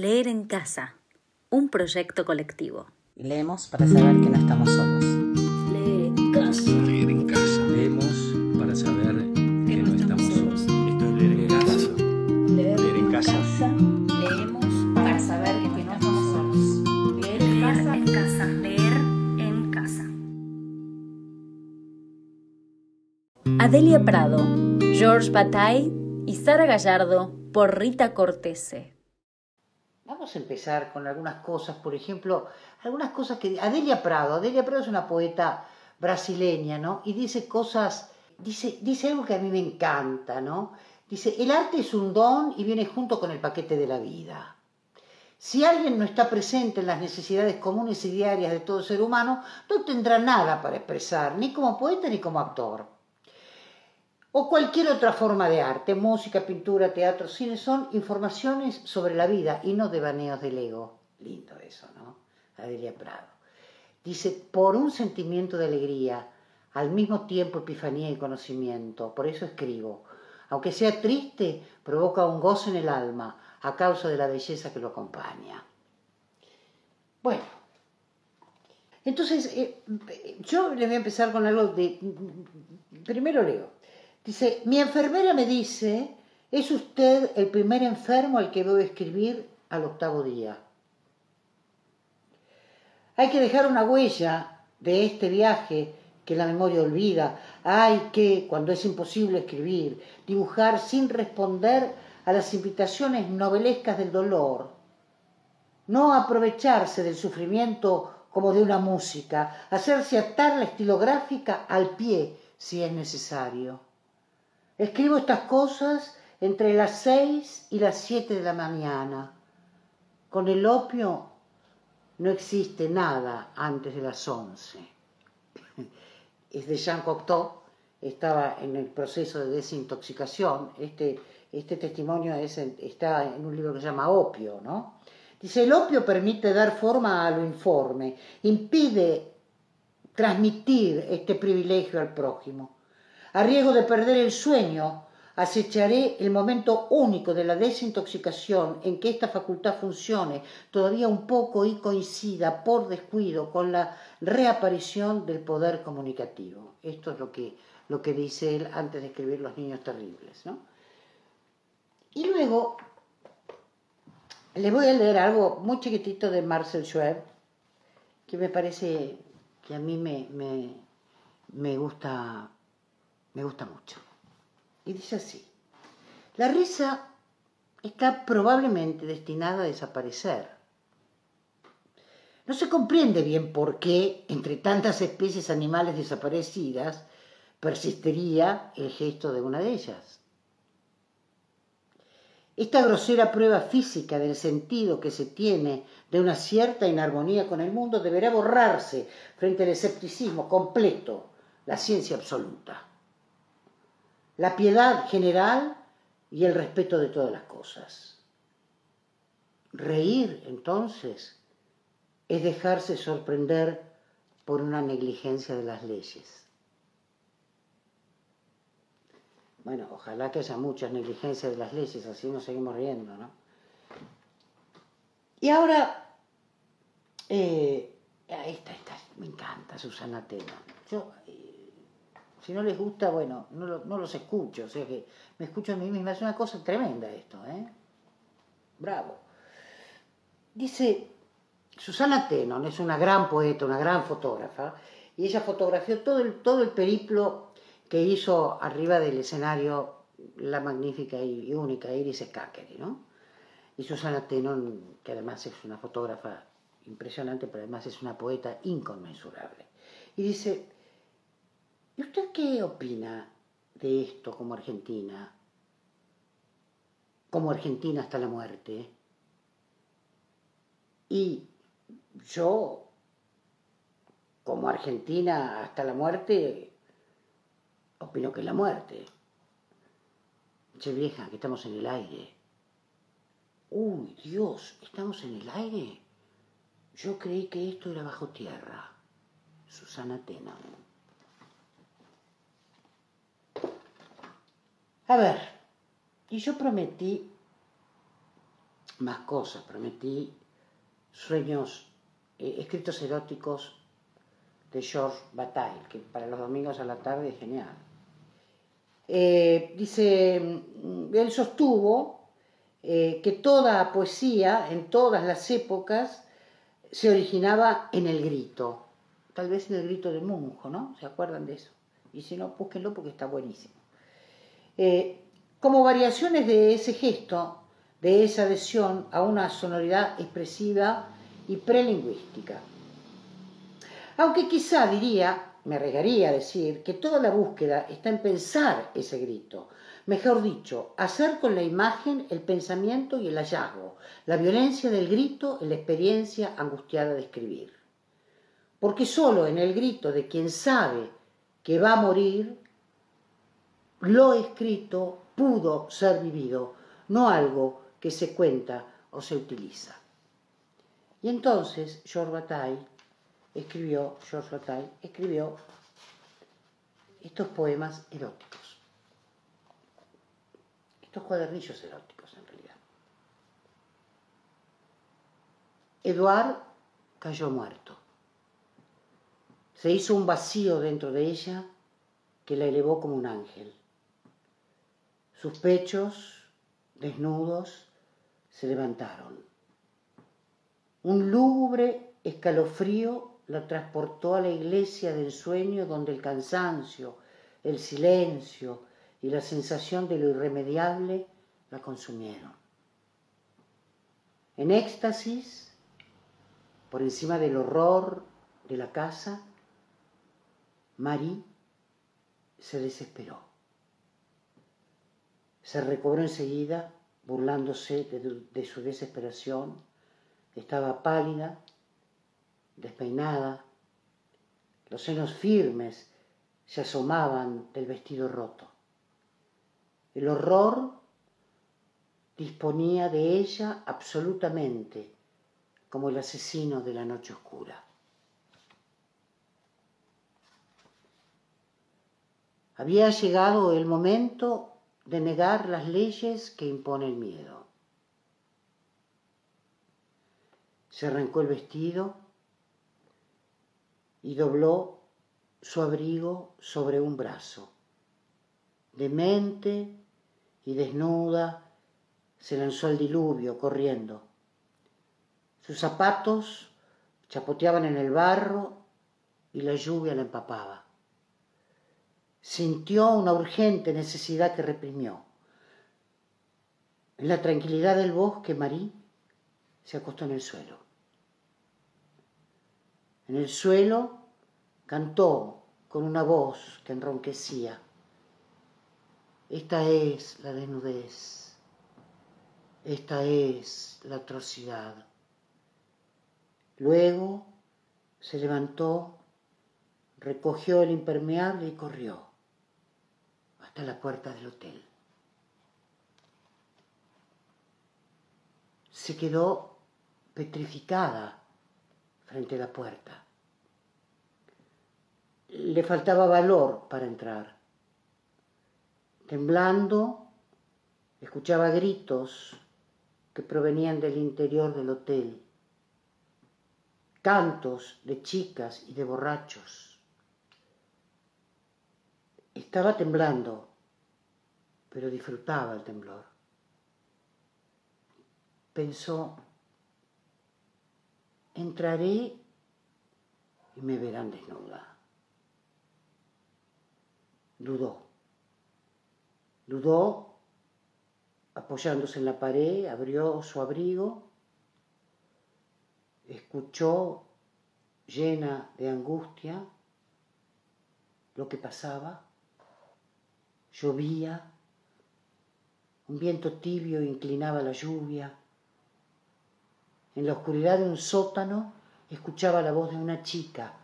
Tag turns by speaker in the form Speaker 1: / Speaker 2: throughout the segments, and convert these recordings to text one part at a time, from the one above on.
Speaker 1: Leer en casa, un proyecto colectivo.
Speaker 2: Leemos para saber que no estamos solos.
Speaker 1: Leer en casa.
Speaker 3: Leer en casa.
Speaker 4: Leemos para saber que no estamos solos.
Speaker 3: Esto es leer en casa.
Speaker 1: Leer,
Speaker 3: en casa.
Speaker 2: Leemos para saber que no estamos solos.
Speaker 1: Leer en casa. en casa. Leer en casa. Adelia Prado, George Bataille y Sara Gallardo por Rita Cortese.
Speaker 5: Vamos a empezar con algunas cosas, por ejemplo, algunas cosas que Adelia Prado, Adelia Prado es una poeta brasileña, ¿no? Y dice cosas, dice, dice algo que a mí me encanta, ¿no? Dice, el arte es un don y viene junto con el paquete de la vida. Si alguien no está presente en las necesidades comunes y diarias de todo ser humano, no tendrá nada para expresar, ni como poeta ni como actor. O cualquier otra forma de arte, música, pintura, teatro, cine, son informaciones sobre la vida y no devaneos del ego. Lindo eso, ¿no? Adelia Prado. Dice, por un sentimiento de alegría, al mismo tiempo epifanía y conocimiento, por eso escribo. Aunque sea triste, provoca un gozo en el alma a causa de la belleza que lo acompaña. Bueno, entonces eh, yo le voy a empezar con algo de... Primero leo. Dice, mi enfermera me dice, es usted el primer enfermo al que a escribir al octavo día. Hay que dejar una huella de este viaje que la memoria olvida. Hay que, cuando es imposible escribir, dibujar sin responder a las invitaciones novelescas del dolor. No aprovecharse del sufrimiento como de una música, hacerse atar la estilográfica al pie si es necesario. Escribo estas cosas entre las seis y las siete de la mañana. Con el opio no existe nada antes de las once. Es de Jean Cocteau, estaba en el proceso de desintoxicación. Este, este testimonio es, está en un libro que se llama Opio, ¿no? Dice, el opio permite dar forma a lo informe, impide transmitir este privilegio al prójimo. A riesgo de perder el sueño, acecharé el momento único de la desintoxicación en que esta facultad funcione todavía un poco y coincida por descuido con la reaparición del poder comunicativo. Esto es lo que, lo que dice él antes de escribir Los Niños Terribles. ¿no? Y luego le voy a leer algo muy chiquitito de Marcel Schwer, que me parece que a mí me, me, me gusta me gusta mucho. Y dice así, la risa está probablemente destinada a desaparecer. No se comprende bien por qué, entre tantas especies animales desaparecidas, persistiría el gesto de una de ellas. Esta grosera prueba física del sentido que se tiene de una cierta inarmonía con el mundo deberá borrarse frente al escepticismo completo, la ciencia absoluta la piedad general y el respeto de todas las cosas. Reír, entonces, es dejarse sorprender por una negligencia de las leyes. Bueno, ojalá que haya muchas negligencias de las leyes, así nos seguimos riendo, ¿no? Y ahora, eh, esta, esta, me encanta Susana Tena. Yo, si no les gusta, bueno, no, los escucho, o sea que me escucho a mí misma. Es una cosa tremenda esto, ¿eh? Bravo. Dice, Susana Tenon es una gran poeta, una gran fotógrafa, y ella fotografió todo el, todo el periplo que hizo arriba del escenario la magnífica y única Iris Skakeri, ¿no? Y Susana Tenon, que además es una fotógrafa impresionante, pero además es una poeta inconmensurable. Y dice, ¿Y usted qué opina de esto como Argentina? Como Argentina hasta la muerte. Y yo, como Argentina hasta la muerte, opino que es la muerte. Che vieja, que estamos en el aire. Uy, Dios, ¿estamos en el aire? Yo creí que esto era bajo tierra. Susana Tena. A ver, y yo prometí más cosas, prometí sueños, eh, escritos eróticos de George Bataille, que para los domingos a la tarde es genial. Eh, dice, mm, él sostuvo eh, que toda poesía, en todas las épocas, se originaba en el grito, tal vez en el grito de Munjo, ¿no? ¿Se acuerdan de eso? Y si no, búsquenlo porque está buenísimo. Eh, como variaciones de ese gesto, de esa adhesión a una sonoridad expresiva y prelingüística. Aunque quizá diría, me arriesgaría a decir, que toda la búsqueda está en pensar ese grito, mejor dicho, hacer con la imagen el pensamiento y el hallazgo, la violencia del grito en la experiencia angustiada de escribir. Porque solo en el grito de quien sabe que va a morir, lo escrito pudo ser vivido, no algo que se cuenta o se utiliza. Y entonces George escribió, George escribió estos poemas eróticos, estos cuadernillos eróticos en realidad. Eduard cayó muerto. Se hizo un vacío dentro de ella que la elevó como un ángel. Sus pechos, desnudos, se levantaron. Un lúgubre escalofrío la transportó a la iglesia del sueño donde el cansancio, el silencio y la sensación de lo irremediable la consumieron. En éxtasis, por encima del horror de la casa, Marie se desesperó. Se recobró enseguida, burlándose de, de su desesperación. Estaba pálida, despeinada, los senos firmes se asomaban del vestido roto. El horror disponía de ella absolutamente como el asesino de la noche oscura. Había llegado el momento de negar las leyes que impone el miedo. Se arrancó el vestido y dobló su abrigo sobre un brazo. Demente y desnuda, se lanzó al diluvio corriendo. Sus zapatos chapoteaban en el barro y la lluvia la empapaba. Sintió una urgente necesidad que reprimió. En la tranquilidad del bosque, Marí se acostó en el suelo. En el suelo cantó con una voz que enronquecía. Esta es la desnudez, esta es la atrocidad. Luego se levantó, recogió el impermeable y corrió hasta la puerta del hotel. Se quedó petrificada frente a la puerta. Le faltaba valor para entrar. Temblando, escuchaba gritos que provenían del interior del hotel, cantos de chicas y de borrachos. Estaba temblando, pero disfrutaba el temblor. Pensó, entraré y me verán desnuda. Dudó. Dudó, apoyándose en la pared, abrió su abrigo, escuchó llena de angustia lo que pasaba. Llovía, un viento tibio inclinaba la lluvia. En la oscuridad de un sótano escuchaba la voz de una chica,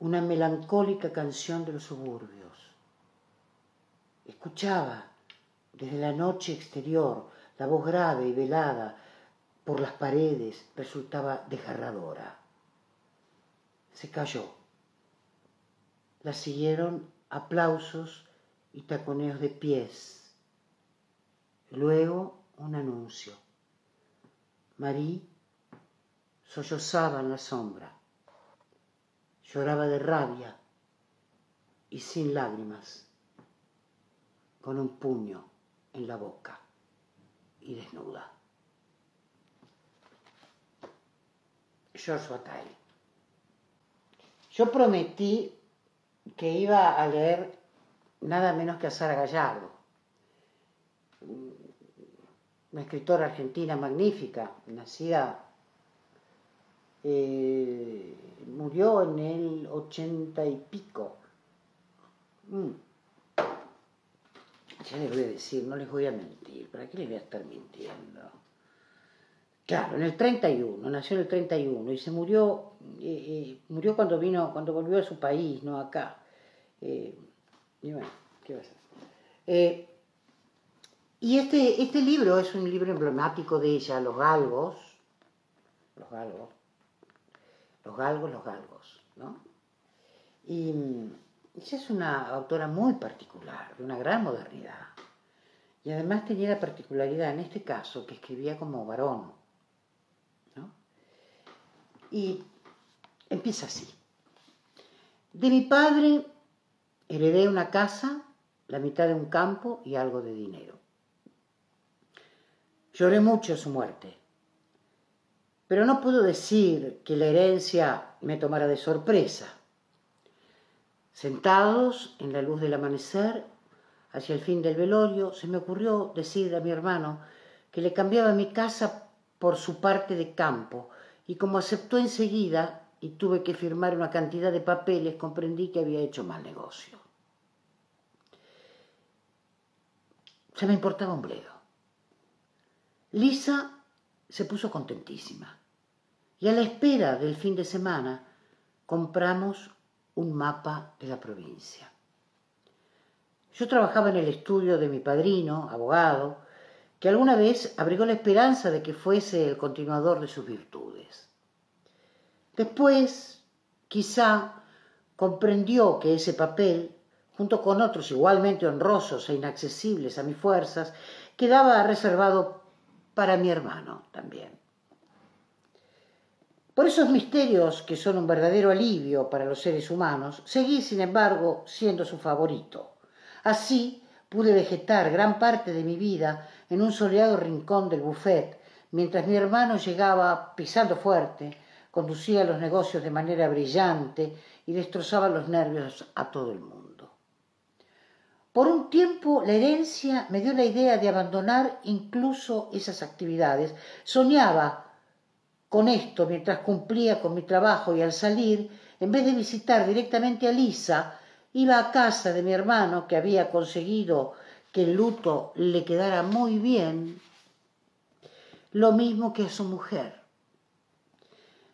Speaker 5: una melancólica canción de los suburbios. Escuchaba desde la noche exterior la voz grave y velada por las paredes resultaba desgarradora. Se cayó. La siguieron aplausos y taconeos de pies. Luego un anuncio. Marie sollozaba en la sombra, lloraba de rabia y sin lágrimas, con un puño en la boca y desnuda. George Bataille. Yo prometí que iba a leer nada menos que a Sara Gallardo, una escritora argentina magnífica, nacida, eh, murió en el ochenta y pico. Mm. Ya les voy a decir, no les voy a mentir, ¿para qué les voy a estar mintiendo? Claro, en el 31, nació en el 31 y se murió, eh, eh, murió cuando vino, cuando volvió a su país, no acá. Y bueno, ¿qué va a ser? Eh, y este, este libro es un libro emblemático de ella, Los Galgos, los Galgos, los Galgos, los Galgos, ¿no? Y ella es una autora muy particular, de una gran modernidad. Y además tenía la particularidad, en este caso, que escribía como varón, ¿no? Y empieza así. De mi padre heredé una casa, la mitad de un campo y algo de dinero. Lloré mucho su muerte, pero no puedo decir que la herencia me tomara de sorpresa. Sentados en la luz del amanecer, hacia el fin del velorio, se me ocurrió decir a mi hermano que le cambiaba mi casa por su parte de campo, y como aceptó enseguida y tuve que firmar una cantidad de papeles, comprendí que había hecho mal negocio. Me importaba un bledo. Lisa se puso contentísima y a la espera del fin de semana compramos un mapa de la provincia. Yo trabajaba en el estudio de mi padrino, abogado, que alguna vez abrigó la esperanza de que fuese el continuador de sus virtudes. Después, quizá, comprendió que ese papel, junto con otros igualmente honrosos e inaccesibles a mis fuerzas, quedaba reservado para mi hermano también. Por esos misterios que son un verdadero alivio para los seres humanos, seguí, sin embargo, siendo su favorito. Así pude vegetar gran parte de mi vida en un soleado rincón del buffet, mientras mi hermano llegaba pisando fuerte, conducía los negocios de manera brillante y destrozaba los nervios a todo el mundo. Por un tiempo la herencia me dio la idea de abandonar incluso esas actividades. Soñaba con esto mientras cumplía con mi trabajo y al salir, en vez de visitar directamente a Lisa, iba a casa de mi hermano que había conseguido que el luto le quedara muy bien, lo mismo que a su mujer.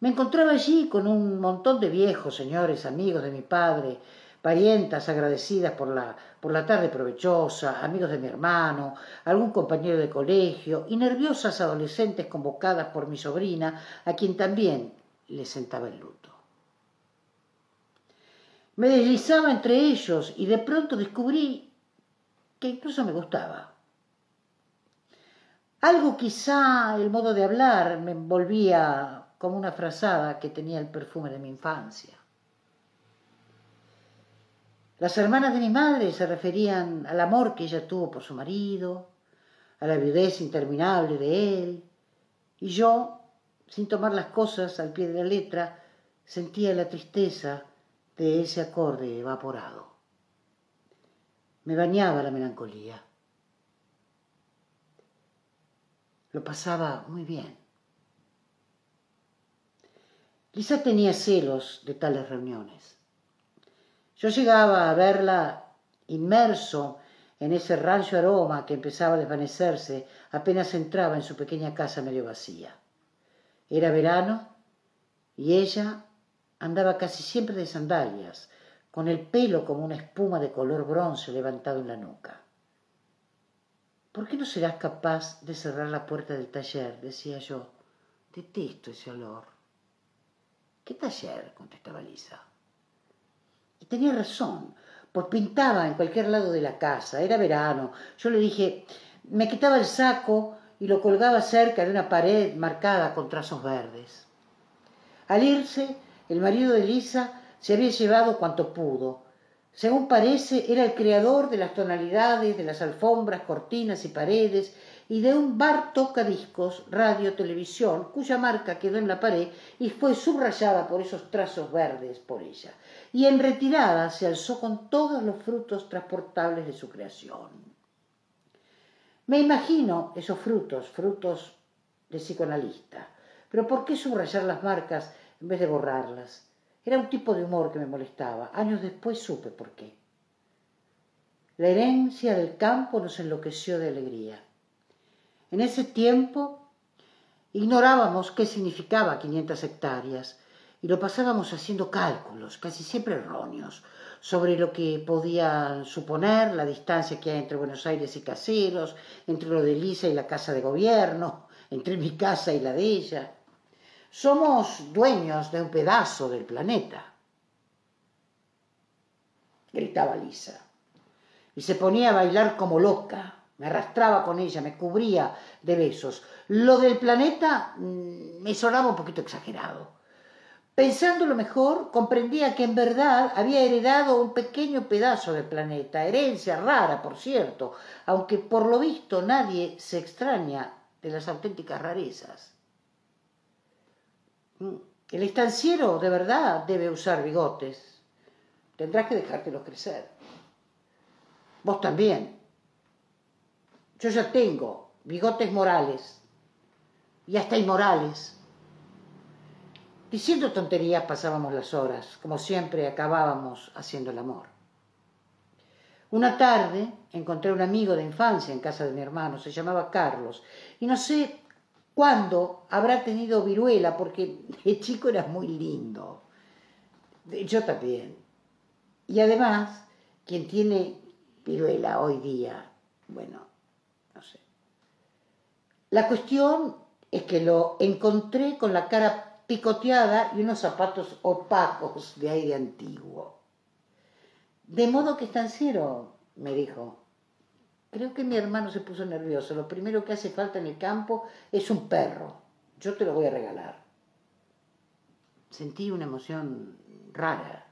Speaker 5: Me encontraba allí con un montón de viejos señores, amigos de mi padre, parientas agradecidas por la, por la tarde provechosa, amigos de mi hermano, algún compañero de colegio y nerviosas adolescentes convocadas por mi sobrina, a quien también le sentaba el luto. Me deslizaba entre ellos y de pronto descubrí que incluso me gustaba. Algo quizá el modo de hablar me envolvía como una frazada que tenía el perfume de mi infancia. Las hermanas de mi madre se referían al amor que ella tuvo por su marido, a la viudez interminable de él, y yo, sin tomar las cosas al pie de la letra, sentía la tristeza de ese acorde evaporado. Me bañaba la melancolía. Lo pasaba muy bien. Lisa tenía celos de tales reuniones. Yo llegaba a verla inmerso en ese rancio aroma que empezaba a desvanecerse apenas entraba en su pequeña casa medio vacía. Era verano y ella andaba casi siempre de sandalias, con el pelo como una espuma de color bronce levantado en la nuca. ¿Por qué no serás capaz de cerrar la puerta del taller? decía yo. Detesto ese olor. ¿Qué taller? contestaba Lisa. Y tenía razón, pues pintaba en cualquier lado de la casa, era verano. Yo le dije, me quitaba el saco y lo colgaba cerca de una pared marcada con trazos verdes. Al irse, el marido de Lisa se había llevado cuanto pudo. Según parece, era el creador de las tonalidades, de las alfombras, cortinas y paredes, y de un bar tocadiscos, radio, televisión, cuya marca quedó en la pared y fue subrayada por esos trazos verdes por ella. Y en retirada se alzó con todos los frutos transportables de su creación. Me imagino esos frutos, frutos de psicoanalista. Pero ¿por qué subrayar las marcas en vez de borrarlas? Era un tipo de humor que me molestaba. Años después supe por qué. La herencia del campo nos enloqueció de alegría. En ese tiempo ignorábamos qué significaba 500 hectáreas y lo pasábamos haciendo cálculos, casi siempre erróneos, sobre lo que podían suponer la distancia que hay entre Buenos Aires y Caseros, entre lo de Lisa y la casa de gobierno, entre mi casa y la de ella. Somos dueños de un pedazo del planeta. Gritaba Lisa. Y se ponía a bailar como loca. Me arrastraba con ella, me cubría de besos. Lo del planeta mm, me sonaba un poquito exagerado. Pensándolo mejor, comprendía que en verdad había heredado un pequeño pedazo del planeta, herencia rara, por cierto, aunque por lo visto nadie se extraña de las auténticas rarezas. Mm, el estanciero de verdad debe usar bigotes. Tendrás que dejártelos crecer. Vos también. Yo ya tengo bigotes morales y hasta inmorales. Diciendo tonterías pasábamos las horas, como siempre acabábamos haciendo el amor. Una tarde encontré a un amigo de infancia en casa de mi hermano, se llamaba Carlos, y no sé cuándo habrá tenido viruela, porque el chico era muy lindo. Yo también. Y además, quien tiene viruela hoy día, bueno. La cuestión es que lo encontré con la cara picoteada y unos zapatos opacos de aire antiguo. De modo que estanciero, me dijo. Creo que mi hermano se puso nervioso. Lo primero que hace falta en el campo es un perro. Yo te lo voy a regalar. Sentí una emoción rara.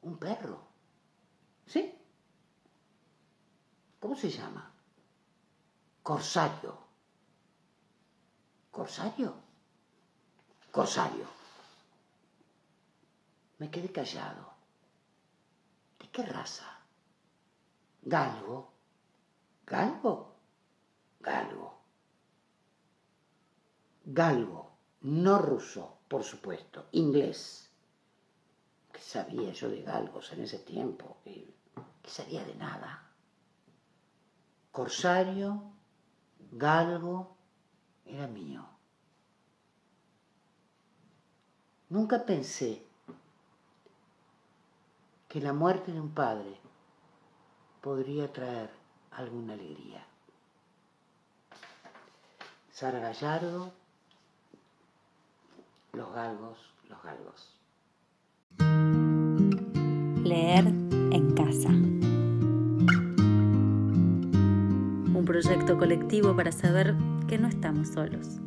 Speaker 5: ¿Un perro? ¿Sí? ¿Cómo se llama? Corsario. ¿Corsario? Corsario. Me quedé callado. ¿De qué raza? Galgo. ¿Galgo? Galgo. Galgo, no ruso, por supuesto, inglés. ¿Qué sabía yo de galgos en ese tiempo? ¿Qué, sabía de nada? Corsario, galgo, era mío. Nunca pensé que la muerte de un padre podría traer alguna alegría. Sara Gallardo, Los Galgos, Los Galgos.
Speaker 1: Leer en casa. Un proyecto colectivo para saber que no estamos solos.